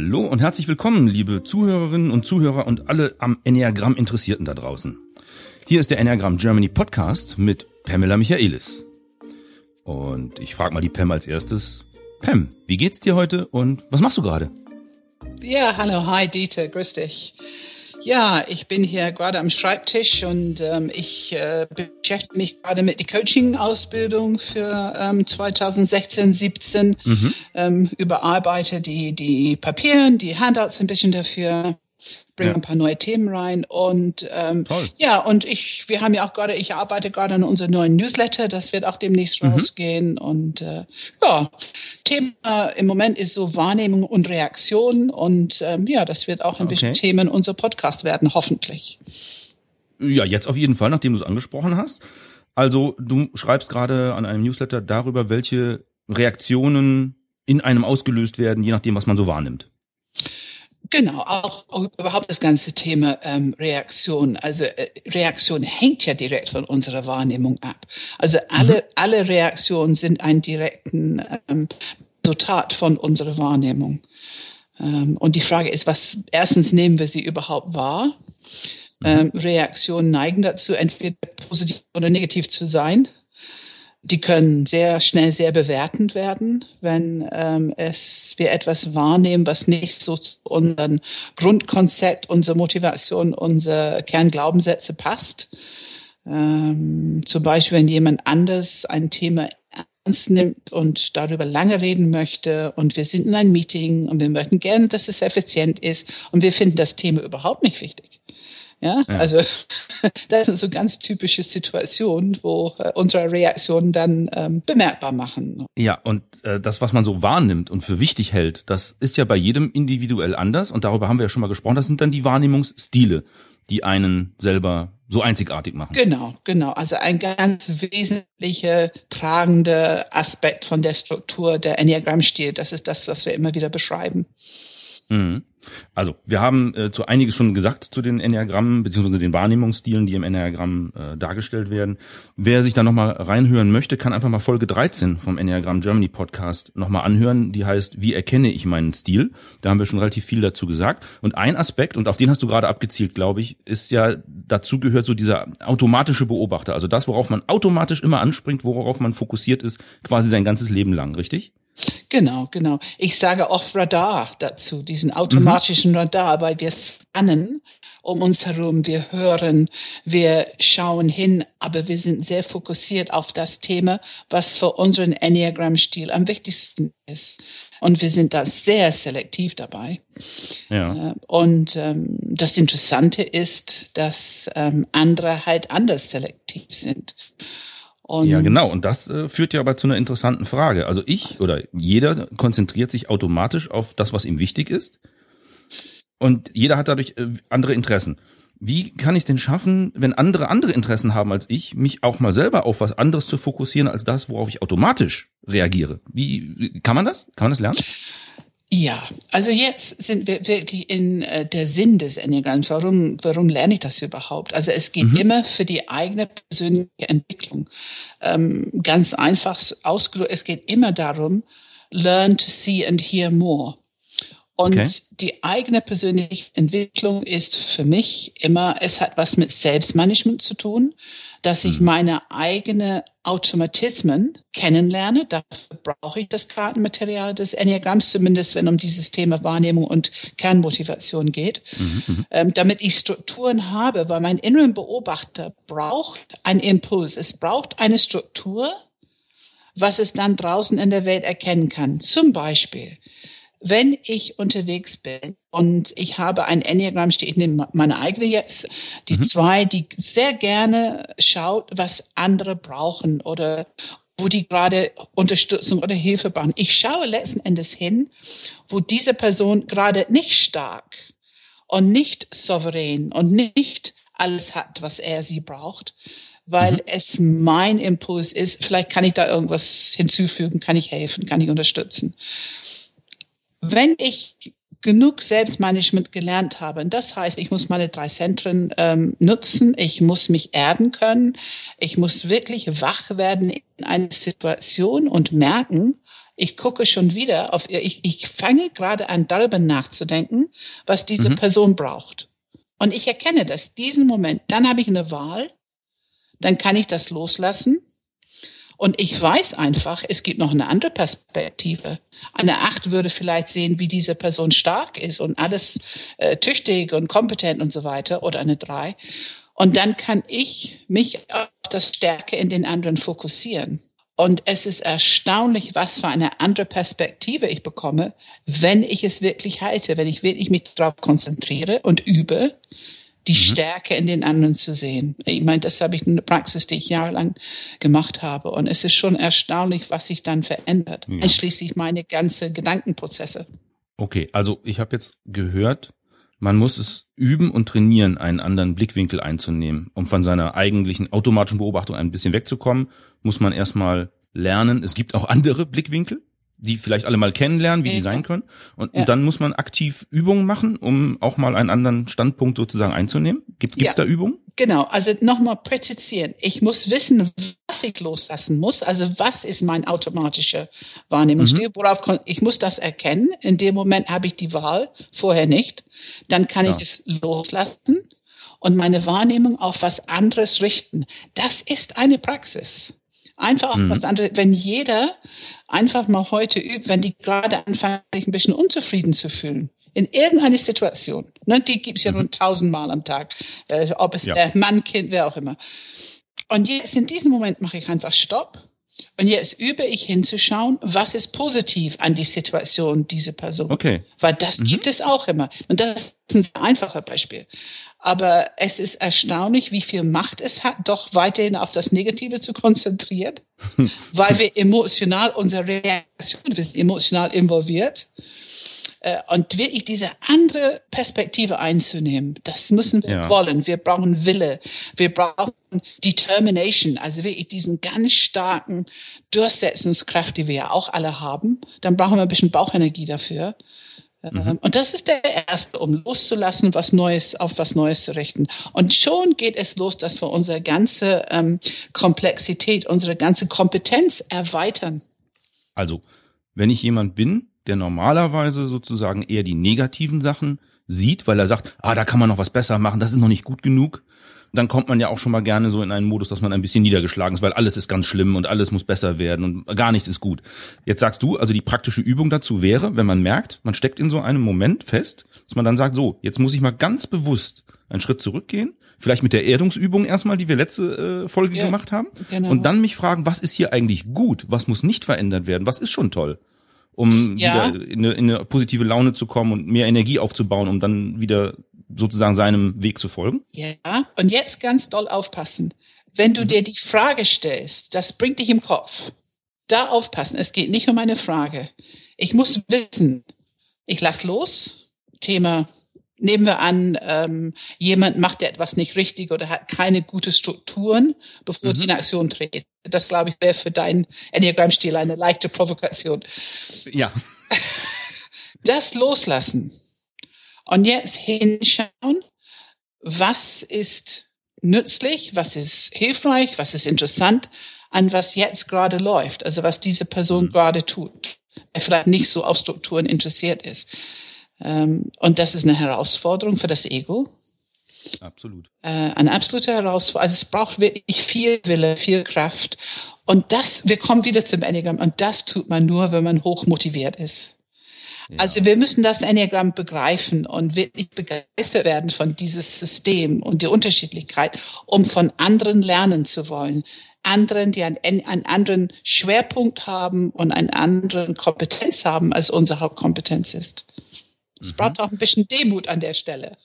Hallo und herzlich willkommen, liebe Zuhörerinnen und Zuhörer und alle am Enneagramm Interessierten da draußen. Hier ist der Enneagramm Germany Podcast mit Pamela Michaelis. Und ich frage mal die Pam als erstes. Pam, wie geht's dir heute und was machst du gerade? Ja, hallo, hi Dieter, grüß dich. Ja, ich bin hier gerade am Schreibtisch und ähm, ich äh, beschäftige mich gerade mit der Coaching-Ausbildung für ähm, 2016, 17. Mhm. Ähm, überarbeite die, die Papieren, die Handouts ein bisschen dafür bringe ja. ein paar neue Themen rein und ähm, ja und ich wir haben ja auch gerade ich arbeite gerade an unserem neuen Newsletter das wird auch demnächst mhm. rausgehen und äh, ja Thema im Moment ist so Wahrnehmung und Reaktion und ähm, ja das wird auch ein okay. bisschen Themen unser Podcast werden hoffentlich ja jetzt auf jeden Fall nachdem du es angesprochen hast also du schreibst gerade an einem Newsletter darüber welche Reaktionen in einem ausgelöst werden je nachdem was man so wahrnimmt Genau, auch, auch, überhaupt das ganze Thema ähm, Reaktion. Also äh, Reaktion hängt ja direkt von unserer Wahrnehmung ab. Also alle, mhm. alle Reaktionen sind ein direkten ähm, Resultat von unserer Wahrnehmung. Ähm, und die Frage ist, was erstens nehmen wir sie überhaupt wahr? Mhm. Ähm, Reaktionen neigen dazu, entweder positiv oder negativ zu sein. Die können sehr schnell sehr bewertend werden, wenn ähm, es wir etwas wahrnehmen, was nicht so zu unserem Grundkonzept, unsere Motivation, unsere Kernglaubenssätze passt. Ähm, zum Beispiel, wenn jemand anders ein Thema ernst nimmt und darüber lange reden möchte und wir sind in einem Meeting und wir möchten gerne, dass es effizient ist und wir finden das Thema überhaupt nicht wichtig ja, ja. also das sind so ganz typische Situationen, wo äh, unsere Reaktionen dann ähm, bemerkbar machen. Ja, und äh, das, was man so wahrnimmt und für wichtig hält, das ist ja bei jedem individuell anders und darüber haben wir ja schon mal gesprochen. Das sind dann die Wahrnehmungsstile, die einen selber so einzigartig machen. Genau, genau. Also ein ganz wesentlicher tragender Aspekt von der Struktur der Enneagramm-Stil. Das ist das, was wir immer wieder beschreiben. Mhm. Also, wir haben äh, zu einiges schon gesagt zu den Enneagrammen beziehungsweise den Wahrnehmungsstilen, die im Enneagramm äh, dargestellt werden. Wer sich da nochmal reinhören möchte, kann einfach mal Folge 13 vom Enneagramm Germany Podcast nochmal anhören. Die heißt, wie erkenne ich meinen Stil? Da haben wir schon relativ viel dazu gesagt. Und ein Aspekt, und auf den hast du gerade abgezielt, glaube ich, ist ja, dazu gehört so dieser automatische Beobachter. Also das, worauf man automatisch immer anspringt, worauf man fokussiert ist, quasi sein ganzes Leben lang, richtig? Genau, genau. Ich sage oft Radar dazu, diesen automatischen mhm. Radar, weil wir scannen um uns herum, wir hören, wir schauen hin, aber wir sind sehr fokussiert auf das Thema, was für unseren Enneagram-Stil am wichtigsten ist. Und wir sind da sehr selektiv dabei. Ja. Äh, und ähm, das Interessante ist, dass ähm, andere halt anders selektiv sind. Und ja, genau. Und das äh, führt ja aber zu einer interessanten Frage. Also ich oder jeder konzentriert sich automatisch auf das, was ihm wichtig ist. Und jeder hat dadurch äh, andere Interessen. Wie kann ich denn schaffen, wenn andere andere Interessen haben als ich, mich auch mal selber auf was anderes zu fokussieren als das, worauf ich automatisch reagiere? Wie kann man das? Kann man das lernen? Ja, also jetzt sind wir wirklich in äh, der Sinn des Enneagramms. Warum, warum lerne ich das überhaupt? Also es geht mhm. immer für die eigene persönliche Entwicklung. Ähm, ganz einfach ausgedrückt, es geht immer darum, learn to see and hear more. Und okay. die eigene persönliche Entwicklung ist für mich immer, es hat was mit Selbstmanagement zu tun, dass ich mhm. meine eigene Automatismen kennenlerne. Dafür brauche ich das Kartenmaterial des Enneagramms, zumindest wenn um dieses Thema Wahrnehmung und Kernmotivation geht, mhm. mhm. ähm, damit ich Strukturen habe, weil mein inneren Beobachter braucht einen Impuls. Es braucht eine Struktur, was es dann draußen in der Welt erkennen kann. Zum Beispiel, wenn ich unterwegs bin und ich habe ein Enneagramm, steht in meine eigene jetzt, die mhm. zwei, die sehr gerne schaut, was andere brauchen oder wo die gerade Unterstützung oder Hilfe brauchen. Ich schaue letzten Endes hin, wo diese Person gerade nicht stark und nicht souverän und nicht alles hat, was er sie braucht, weil mhm. es mein Impuls ist, vielleicht kann ich da irgendwas hinzufügen, kann ich helfen, kann ich unterstützen wenn ich genug Selbstmanagement gelernt habe, und das heißt, ich muss meine drei Zentren ähm, nutzen, ich muss mich erden können, ich muss wirklich wach werden in einer Situation und merken, Ich gucke schon wieder auf, ich, ich fange gerade an, darüber nachzudenken, was diese mhm. Person braucht. Und ich erkenne das, diesen Moment. Dann habe ich eine Wahl. Dann kann ich das loslassen. Und ich weiß einfach, es gibt noch eine andere Perspektive. Eine Acht würde vielleicht sehen, wie diese Person stark ist und alles äh, tüchtig und kompetent und so weiter. Oder eine Drei. Und dann kann ich mich auf das Stärke in den anderen fokussieren. Und es ist erstaunlich, was für eine andere Perspektive ich bekomme, wenn ich es wirklich halte, wenn ich wirklich mich darauf konzentriere und übe, die mhm. Stärke in den anderen zu sehen. Ich meine, das habe ich in der Praxis, die ich jahrelang gemacht habe. Und es ist schon erstaunlich, was sich dann verändert, ja. einschließlich meine ganze Gedankenprozesse. Okay, also ich habe jetzt gehört, man muss es üben und trainieren, einen anderen Blickwinkel einzunehmen, um von seiner eigentlichen automatischen Beobachtung ein bisschen wegzukommen muss man erstmal lernen. Es gibt auch andere Blickwinkel, die vielleicht alle mal kennenlernen, wie ja. die sein können. Und, ja. und, dann muss man aktiv Übungen machen, um auch mal einen anderen Standpunkt sozusagen einzunehmen. Gibt es ja. da Übungen? Genau, also nochmal präzisieren. Ich muss wissen, was ich loslassen muss. Also was ist mein automatischer Wahrnehmungsstil? Mhm. Worauf ich muss das erkennen. In dem Moment habe ich die Wahl, vorher nicht. Dann kann ich es loslassen und meine Wahrnehmung auf was anderes richten. Das ist eine Praxis. Einfach mhm. was anderes. Wenn jeder einfach mal heute übt, wenn die gerade anfangen, sich ein bisschen unzufrieden zu fühlen, in irgendeine Situation, ne, die gibt's ja mhm. rund tausendmal am Tag, äh, ob es ja. der Mann, Kind, wer auch immer. Und jetzt in diesem Moment mache ich einfach Stopp. Und jetzt übe ich hinzuschauen, was ist positiv an die Situation dieser Person. Okay. Weil das mhm. gibt es auch immer. Und das ist ein sehr einfacher Beispiel. Aber es ist erstaunlich, wie viel Macht es hat, doch weiterhin auf das Negative zu konzentrieren, weil wir emotional unsere Reaktion, wir sind emotional involviert. Äh, und wirklich diese andere Perspektive einzunehmen, das müssen wir ja. wollen. Wir brauchen Wille. Wir brauchen Determination, also wirklich diesen ganz starken Durchsetzungskraft, die wir ja auch alle haben. Dann brauchen wir ein bisschen Bauchenergie dafür. Mhm. Ähm, und das ist der erste, um loszulassen, was Neues, auf was Neues zu richten. Und schon geht es los, dass wir unsere ganze ähm, Komplexität, unsere ganze Kompetenz erweitern. Also, wenn ich jemand bin, der normalerweise sozusagen eher die negativen Sachen sieht, weil er sagt, ah, da kann man noch was besser machen, das ist noch nicht gut genug, dann kommt man ja auch schon mal gerne so in einen Modus, dass man ein bisschen niedergeschlagen ist, weil alles ist ganz schlimm und alles muss besser werden und gar nichts ist gut. Jetzt sagst du, also die praktische Übung dazu wäre, wenn man merkt, man steckt in so einem Moment fest, dass man dann sagt, so, jetzt muss ich mal ganz bewusst einen Schritt zurückgehen, vielleicht mit der Erdungsübung erstmal, die wir letzte äh, Folge ja, gemacht haben, genau. und dann mich fragen, was ist hier eigentlich gut, was muss nicht verändert werden, was ist schon toll um ja. wieder in eine, in eine positive Laune zu kommen und mehr Energie aufzubauen, um dann wieder sozusagen seinem Weg zu folgen? Ja, und jetzt ganz doll aufpassen. Wenn du mhm. dir die Frage stellst, das bringt dich im Kopf. Da aufpassen. Es geht nicht um eine Frage. Ich muss wissen, ich lass los. Thema, nehmen wir an, ähm, jemand macht etwas nicht richtig oder hat keine gute Strukturen, bevor mhm. die in Aktion tritt. Das, glaube ich, wäre für deinen Enneagramm-Stil eine leichte Provokation. Ja. Das loslassen und jetzt hinschauen, was ist nützlich, was ist hilfreich, was ist interessant, an was jetzt gerade läuft, also was diese Person mhm. gerade tut, der vielleicht nicht so auf Strukturen interessiert ist. Ähm, und das ist eine Herausforderung für das Ego. Absolut. Äh, eine absolute Herausforderung. Also es braucht wirklich viel Wille, viel Kraft. Und das, wir kommen wieder zum Enneagramm. Und das tut man nur, wenn man hoch motiviert ist. Also wir müssen das Enneagramm begreifen und wirklich begeistert werden von dieses System und die Unterschiedlichkeit, um von anderen lernen zu wollen. Anderen, die einen, einen anderen Schwerpunkt haben und einen anderen Kompetenz haben, als unsere Hauptkompetenz ist. Es mhm. braucht auch ein bisschen Demut an der Stelle.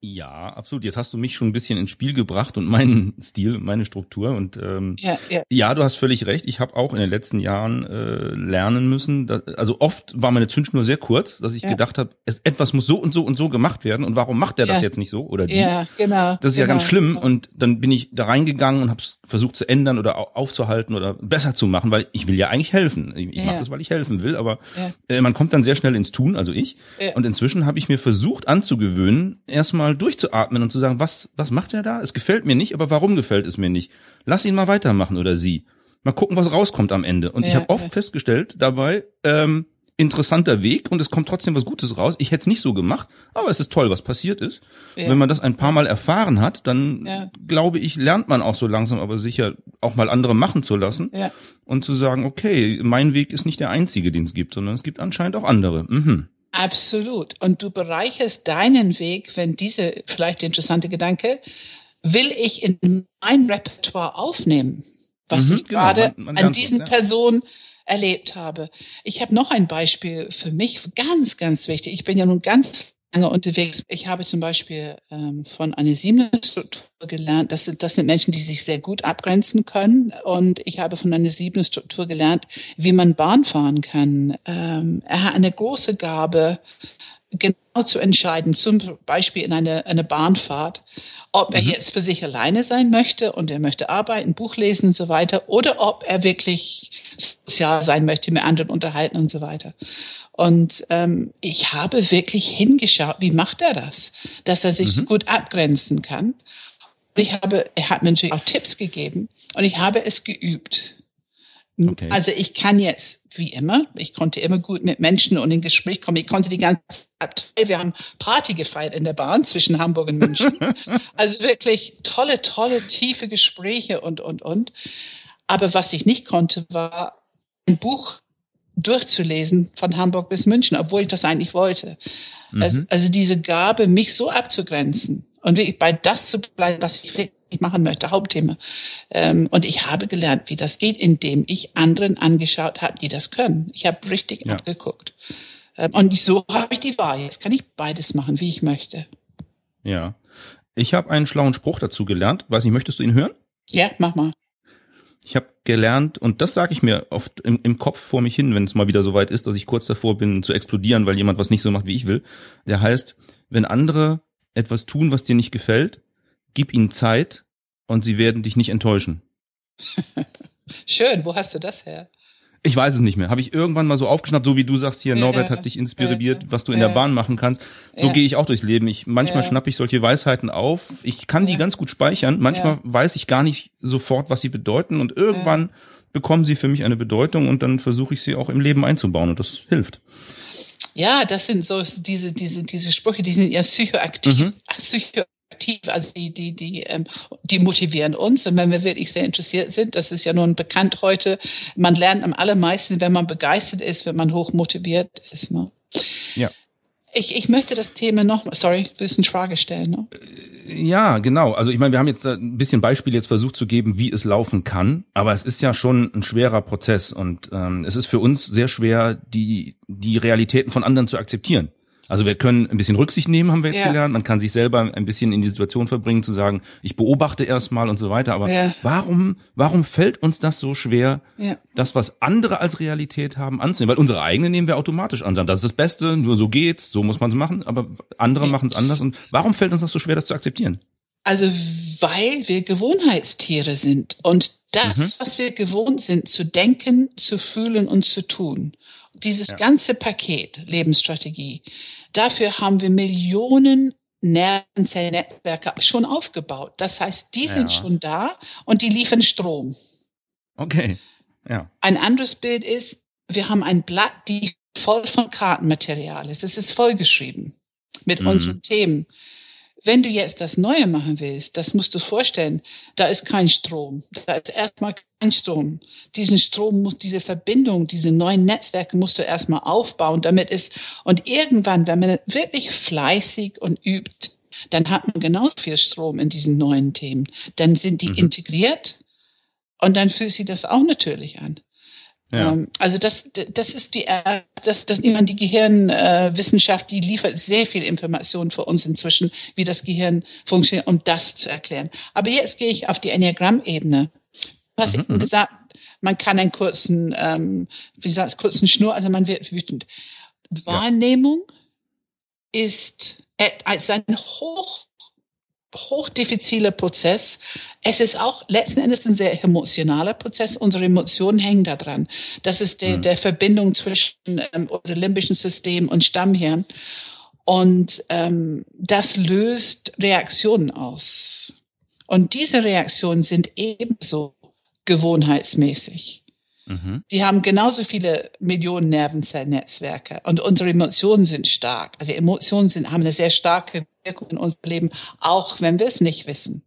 Ja, absolut. Jetzt hast du mich schon ein bisschen ins Spiel gebracht und meinen Stil, meine Struktur. Und ähm, ja, ja. ja, du hast völlig recht. Ich habe auch in den letzten Jahren äh, lernen müssen. Dass, also oft war meine Zündschnur sehr kurz, dass ich ja. gedacht habe, etwas muss so und so und so gemacht werden. Und warum macht der das jetzt nicht so oder die? Ja, genau. Das ist genau, ja ganz schlimm. Genau. Und dann bin ich da reingegangen und habe es versucht zu ändern oder aufzuhalten oder besser zu machen, weil ich will ja eigentlich helfen. Ich, ich mache das, weil ich helfen will. Aber äh, man kommt dann sehr schnell ins Tun, also ich. Und inzwischen habe ich mir versucht anzugewöhnen, erstmal mal durchzuatmen und zu sagen, was, was macht er da? Es gefällt mir nicht, aber warum gefällt es mir nicht? Lass ihn mal weitermachen oder sie. Mal gucken, was rauskommt am Ende. Und ja, ich habe oft ja. festgestellt dabei, ähm, interessanter Weg und es kommt trotzdem was Gutes raus. Ich hätte es nicht so gemacht, aber es ist toll, was passiert ist. Ja. Wenn man das ein paar Mal erfahren hat, dann ja. glaube ich, lernt man auch so langsam, aber sicher auch mal andere machen zu lassen ja. und zu sagen, okay, mein Weg ist nicht der einzige, den es gibt, sondern es gibt anscheinend auch andere. Mhm. Absolut. Und du bereicherst deinen Weg, wenn diese vielleicht interessante Gedanke, will ich in mein Repertoire aufnehmen, was mhm, ich genau. gerade man, man an diesen das, Personen erlebt habe. Ich habe noch ein Beispiel für mich, ganz, ganz wichtig. Ich bin ja nun ganz lange unterwegs. Ich habe zum Beispiel ähm, von einer Siebner-Struktur gelernt. Das sind, das sind Menschen, die sich sehr gut abgrenzen können. Und ich habe von einer Siebner-Struktur gelernt, wie man Bahn fahren kann. Ähm, er hat eine große Gabe, genau zu entscheiden, zum Beispiel in einer eine Bahnfahrt, ob er mhm. jetzt für sich alleine sein möchte und er möchte arbeiten, Buch lesen und so weiter, oder ob er wirklich sozial sein möchte, mit anderen unterhalten und so weiter. Und ähm, ich habe wirklich hingeschaut, wie macht er das, dass er sich mhm. gut abgrenzen kann. Und ich habe, er hat mir natürlich auch Tipps gegeben und ich habe es geübt. Okay. Also ich kann jetzt, wie immer, ich konnte immer gut mit Menschen und in Gespräch kommen. Ich konnte die ganze Abteil, wir haben Party gefeiert in der Bahn zwischen Hamburg und München. also wirklich tolle, tolle, tiefe Gespräche und, und, und. Aber was ich nicht konnte, war ein Buch durchzulesen von Hamburg bis München, obwohl ich das eigentlich wollte. Mhm. Also, also diese Gabe, mich so abzugrenzen und wirklich bei das zu bleiben, was ich wirklich machen möchte, Hauptthema. Ähm, und ich habe gelernt, wie das geht, indem ich anderen angeschaut habe, die das können. Ich habe richtig ja. abgeguckt. Ähm, und so habe ich die Wahl. Jetzt kann ich beides machen, wie ich möchte. Ja. Ich habe einen schlauen Spruch dazu gelernt. Weiß nicht, möchtest du ihn hören? Ja, mach mal. Ich habe gelernt, und das sage ich mir oft im, im Kopf vor mich hin, wenn es mal wieder so weit ist, dass ich kurz davor bin zu explodieren, weil jemand was nicht so macht, wie ich will. Der heißt, wenn andere etwas tun, was dir nicht gefällt, gib ihnen Zeit und sie werden dich nicht enttäuschen. Schön, wo hast du das her? Ich weiß es nicht mehr. Habe ich irgendwann mal so aufgeschnappt, so wie du sagst hier, Norbert hat dich inspiriert, was du in der Bahn machen kannst. So gehe ich auch durchs Leben. Ich manchmal schnappe ich solche Weisheiten auf. Ich kann die ganz gut speichern. Manchmal weiß ich gar nicht sofort, was sie bedeuten und irgendwann bekommen sie für mich eine Bedeutung und dann versuche ich sie auch im Leben einzubauen und das hilft. Ja, das sind so diese diese diese Sprüche, die sind ja psychoaktiv, mhm. psycho aktiv, also die, die, die, ähm, die motivieren uns. Und wenn wir wirklich sehr interessiert sind, das ist ja nun bekannt heute, man lernt am allermeisten, wenn man begeistert ist, wenn man hoch motiviert ist. Ne? Ja. Ich, ich möchte das Thema noch, sorry, eine Frage stellen? Ne? Ja, genau. Also ich meine, wir haben jetzt ein bisschen Beispiel jetzt versucht zu geben, wie es laufen kann, aber es ist ja schon ein schwerer Prozess und ähm, es ist für uns sehr schwer, die die Realitäten von anderen zu akzeptieren. Also wir können ein bisschen Rücksicht nehmen, haben wir jetzt ja. gelernt. Man kann sich selber ein bisschen in die Situation verbringen, zu sagen, ich beobachte erstmal und so weiter. Aber ja. warum, warum fällt uns das so schwer, ja. das, was andere als Realität haben, anzunehmen? Weil unsere eigene nehmen wir automatisch an. Das ist das Beste, nur so geht's, so muss man es machen, aber andere machen es anders. Und warum fällt uns das so schwer, das zu akzeptieren? Also, weil wir Gewohnheitstiere sind und das, mhm. was wir gewohnt sind, zu denken, zu fühlen und zu tun. Dieses ja. ganze Paket Lebensstrategie, dafür haben wir Millionen Nervenzellnetzwerke schon aufgebaut. Das heißt, die sind ja. schon da und die liefern Strom. Okay. Ja. Ein anderes Bild ist, wir haben ein Blatt, die voll von Kartenmaterial ist. Es ist vollgeschrieben mit mhm. unseren Themen. Wenn du jetzt das Neue machen willst, das musst du vorstellen, da ist kein Strom. Da ist erstmal kein Strom. Diesen Strom muss, diese Verbindung, diese neuen Netzwerke musst du erstmal aufbauen, damit es, und irgendwann, wenn man wirklich fleißig und übt, dann hat man genauso viel Strom in diesen neuen Themen. Dann sind die mhm. integriert und dann fühlt sich das auch natürlich an. Ja. Ähm, also das, das ist die, das, das niemand die Gehirnwissenschaft, die liefert sehr viel Information für uns inzwischen, wie das Gehirn funktioniert, um das zu erklären. Aber jetzt gehe ich auf die Enneagramm-Ebene. Was mhm, ich mhm. gesagt, man kann einen kurzen, ähm, wie sagt kurzen Schnur, also man wird wütend. Wahrnehmung ja. ist als ein hoch hochdiffiziler Prozess. Es ist auch letzten Endes ein sehr emotionaler Prozess. Unsere Emotionen hängen daran. Das ist der, mhm. der Verbindung zwischen ähm, unserem limbischen System und Stammhirn. Und ähm, das löst Reaktionen aus. Und diese Reaktionen sind ebenso gewohnheitsmäßig. Mhm. Sie haben genauso viele Millionen Nervenzellnetzwerke und unsere Emotionen sind stark. Also Emotionen sind, haben eine sehr starke Wirkung in unserem Leben, auch wenn wir es nicht wissen.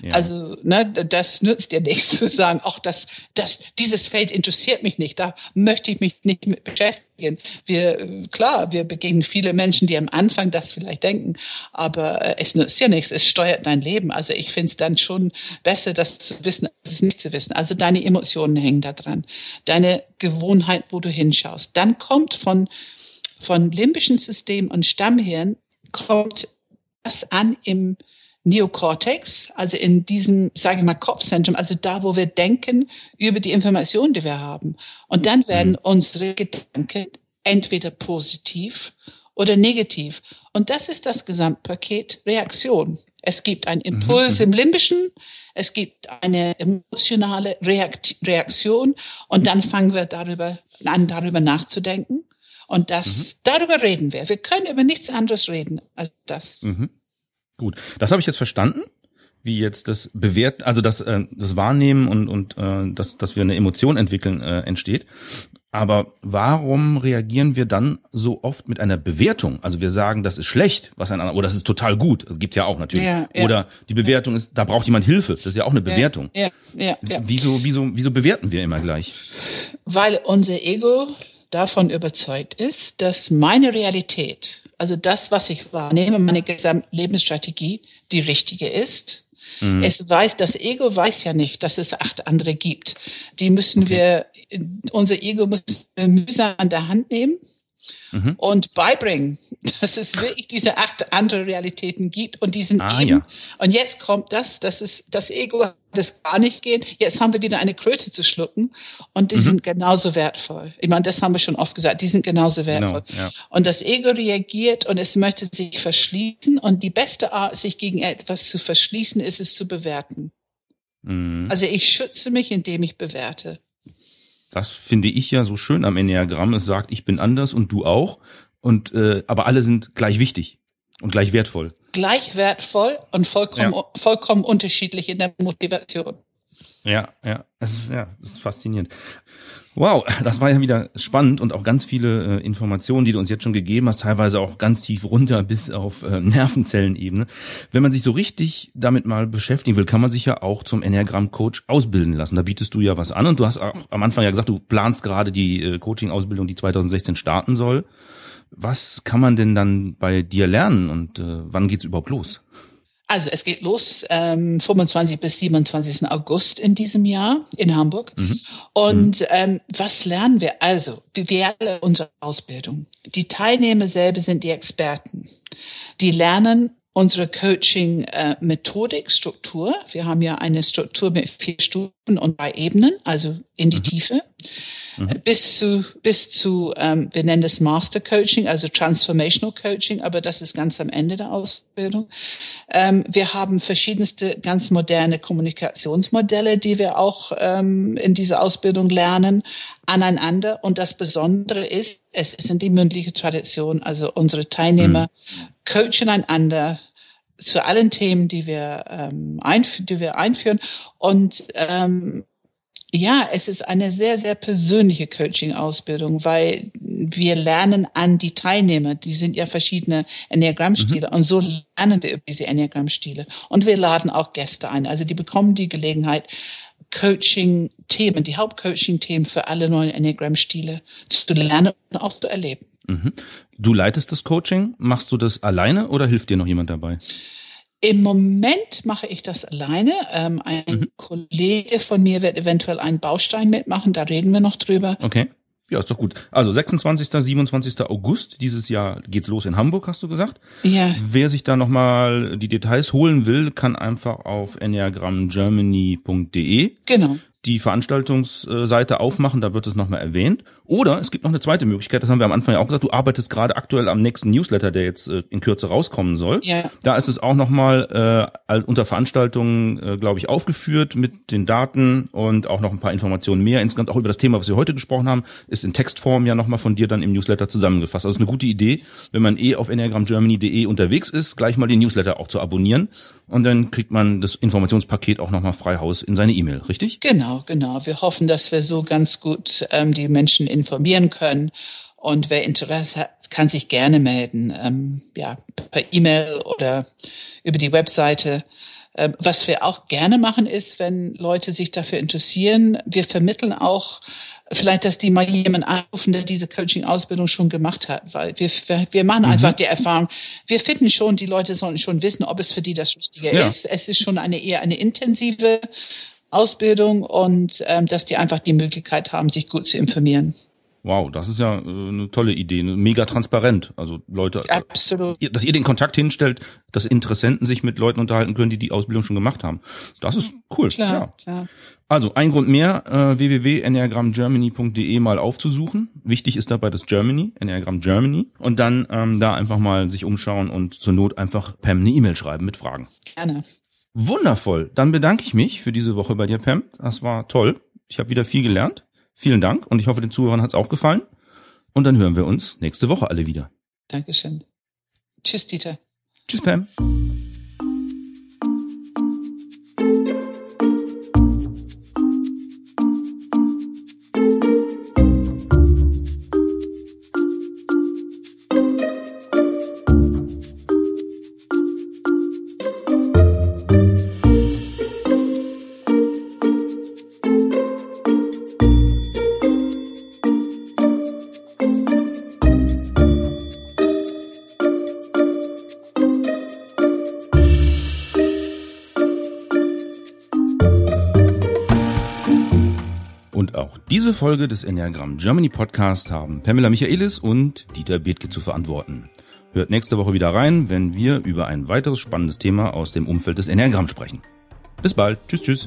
Ja. Also, ne, das nützt dir nichts zu sagen, ach, das, das, dieses Feld interessiert mich nicht, da möchte ich mich nicht mit beschäftigen. Wir, klar, wir begegnen viele Menschen, die am Anfang das vielleicht denken, aber äh, es nützt dir nichts, es steuert dein Leben. Also ich finde es dann schon besser, das zu wissen, als es nicht zu wissen. Also deine Emotionen hängen da dran, deine Gewohnheit, wo du hinschaust. Dann kommt von, von limbischen System und Stammhirn kommt das an im Neokortex, also in diesem, sage ich mal, Kopfzentrum, also da, wo wir denken über die Informationen, die wir haben. Und dann werden mhm. unsere Gedanken entweder positiv oder negativ. Und das ist das Gesamtpaket Reaktion. Es gibt einen mhm, Impuls mhm. im Limbischen, es gibt eine emotionale Reaktion und dann fangen wir darüber an, darüber nachzudenken. Und das, mhm. darüber reden wir. Wir können über nichts anderes reden als das. Mhm. Gut, das habe ich jetzt verstanden, wie jetzt das Bewerten, also das, äh, das Wahrnehmen und, und äh, dass, dass wir eine Emotion entwickeln äh, entsteht. Aber warum reagieren wir dann so oft mit einer Bewertung? Also wir sagen, das ist schlecht, was ein anderer, oder das ist total gut. Das gibt's ja auch natürlich. Ja, ja. Oder die Bewertung ist, da braucht jemand Hilfe. Das ist ja auch eine Bewertung. Ja, ja, ja, Wieso, wieso, wieso bewerten wir immer gleich? Weil unser Ego davon überzeugt ist, dass meine Realität, also das, was ich wahrnehme, meine gesamte Lebensstrategie, die richtige ist. Mhm. Es weiß, das Ego weiß ja nicht, dass es acht andere gibt. Die müssen okay. wir, unser Ego muss mühsam an der Hand nehmen mhm. und beibringen, dass es wirklich diese acht andere Realitäten gibt und diesen ah, eben. Ja. Und jetzt kommt das, dass es das Ego das gar nicht geht. Jetzt haben wir wieder eine Kröte zu schlucken und die mhm. sind genauso wertvoll. Ich meine, das haben wir schon oft gesagt, die sind genauso genau, wertvoll. Genau, ja. Und das Ego reagiert und es möchte sich verschließen und die beste Art, sich gegen etwas zu verschließen, ist es zu bewerten. Mhm. Also ich schütze mich, indem ich bewerte. Das finde ich ja so schön am Enneagramm. Es sagt, ich bin anders und du auch. Und äh, aber alle sind gleich wichtig und gleich wertvoll. Gleich wertvoll und vollkommen ja. vollkommen unterschiedlich in der Motivation. Ja, ja, es ist ja, es ist faszinierend. Wow, das war ja wieder spannend und auch ganz viele äh, Informationen, die du uns jetzt schon gegeben hast, teilweise auch ganz tief runter bis auf äh, Nervenzellenebene. Wenn man sich so richtig damit mal beschäftigen will, kann man sich ja auch zum Enneagramm-Coach ausbilden lassen. Da bietest du ja was an und du hast auch am Anfang ja gesagt, du planst gerade die äh, Coaching-Ausbildung, die 2016 starten soll. Was kann man denn dann bei dir lernen und äh, wann geht's überhaupt los? Also es geht los ähm, 25 bis 27. August in diesem Jahr in Hamburg. Mhm. Und mhm. ähm, was lernen wir? Also, wir alle unsere Ausbildung. Die Teilnehmer selber sind die Experten. Die lernen unsere Coaching-Methodik, äh, Struktur. Wir haben ja eine Struktur mit vier Stufen und drei Ebenen, also in die mhm. Tiefe. Mhm. Bis zu, bis zu ähm, wir nennen das Master Coaching, also Transformational Coaching, aber das ist ganz am Ende der Ausbildung. Ähm, wir haben verschiedenste ganz moderne Kommunikationsmodelle, die wir auch ähm, in dieser Ausbildung lernen, aneinander. Und das Besondere ist, es ist in die mündliche Tradition, also unsere Teilnehmer mhm. Coachen einander, zu allen Themen, die wir, ähm, einf die wir einführen. Und ähm, ja, es ist eine sehr, sehr persönliche Coaching-Ausbildung, weil wir lernen an die Teilnehmer. Die sind ja verschiedene Enneagrammstile. Mhm. Und so lernen wir über diese Enneagrammstile. Und wir laden auch Gäste ein. Also die bekommen die Gelegenheit, Coaching-Themen, die Hauptcoaching-Themen für alle neuen Enneagramm-Stile zu lernen und auch zu erleben. Mhm. Du leitest das Coaching. Machst du das alleine oder hilft dir noch jemand dabei? Im Moment mache ich das alleine. Ähm, ein mhm. Kollege von mir wird eventuell einen Baustein mitmachen, da reden wir noch drüber. Okay. Ja, ist doch gut. Also 26., 27. August dieses Jahr geht's los in Hamburg, hast du gesagt? Ja. Wer sich da nochmal die Details holen will, kann einfach auf enneagramgermany.de genau die Veranstaltungsseite aufmachen, da wird es nochmal erwähnt. Oder es gibt noch eine zweite Möglichkeit, das haben wir am Anfang ja auch gesagt, du arbeitest gerade aktuell am nächsten Newsletter, der jetzt äh, in Kürze rauskommen soll. Ja. Da ist es auch nochmal äh, unter Veranstaltungen, äh, glaube ich, aufgeführt mit den Daten und auch noch ein paar Informationen mehr. Insgesamt auch über das Thema, was wir heute gesprochen haben, ist in Textform ja nochmal von dir dann im Newsletter zusammengefasst. Also ist eine gute Idee, wenn man eh auf enneagramgermany.de unterwegs ist, gleich mal den Newsletter auch zu abonnieren und dann kriegt man das Informationspaket auch nochmal frei Haus in seine E-Mail, richtig? Genau Genau, genau. Wir hoffen, dass wir so ganz gut ähm, die Menschen informieren können. Und wer Interesse hat, kann sich gerne melden, ähm, ja, per E-Mail oder über die Webseite. Ähm, was wir auch gerne machen, ist, wenn Leute sich dafür interessieren, wir vermitteln auch vielleicht, dass die mal jemanden anrufen, der diese Coaching-Ausbildung schon gemacht hat, weil wir, wir machen mhm. einfach die Erfahrung, wir finden schon, die Leute sollen schon wissen, ob es für die das Richtige ja. ist. Es ist schon eine eher eine intensive Ausbildung und ähm, dass die einfach die Möglichkeit haben, sich gut zu informieren. Wow, das ist ja äh, eine tolle Idee, mega transparent. Also Leute, äh, Absolut. dass ihr den Kontakt hinstellt, dass Interessenten sich mit Leuten unterhalten können, die die Ausbildung schon gemacht haben. Das ist cool. Klar, ja. klar. Also ein Grund mehr, äh, www.enneagramgermany.de mal aufzusuchen. Wichtig ist dabei das Germany, Enneagram Germany. Und dann ähm, da einfach mal sich umschauen und zur Not einfach Pam eine E-Mail schreiben mit Fragen. Gerne. Wundervoll. Dann bedanke ich mich für diese Woche bei dir, Pam. Das war toll. Ich habe wieder viel gelernt. Vielen Dank und ich hoffe, den Zuhörern hat es auch gefallen. Und dann hören wir uns nächste Woche alle wieder. Dankeschön. Tschüss, Dieter. Tschüss, Pam. Diese Folge des Enneagram Germany Podcast haben Pamela Michaelis und Dieter Bethke zu verantworten. Hört nächste Woche wieder rein, wenn wir über ein weiteres spannendes Thema aus dem Umfeld des Enneagram sprechen. Bis bald. Tschüss, tschüss.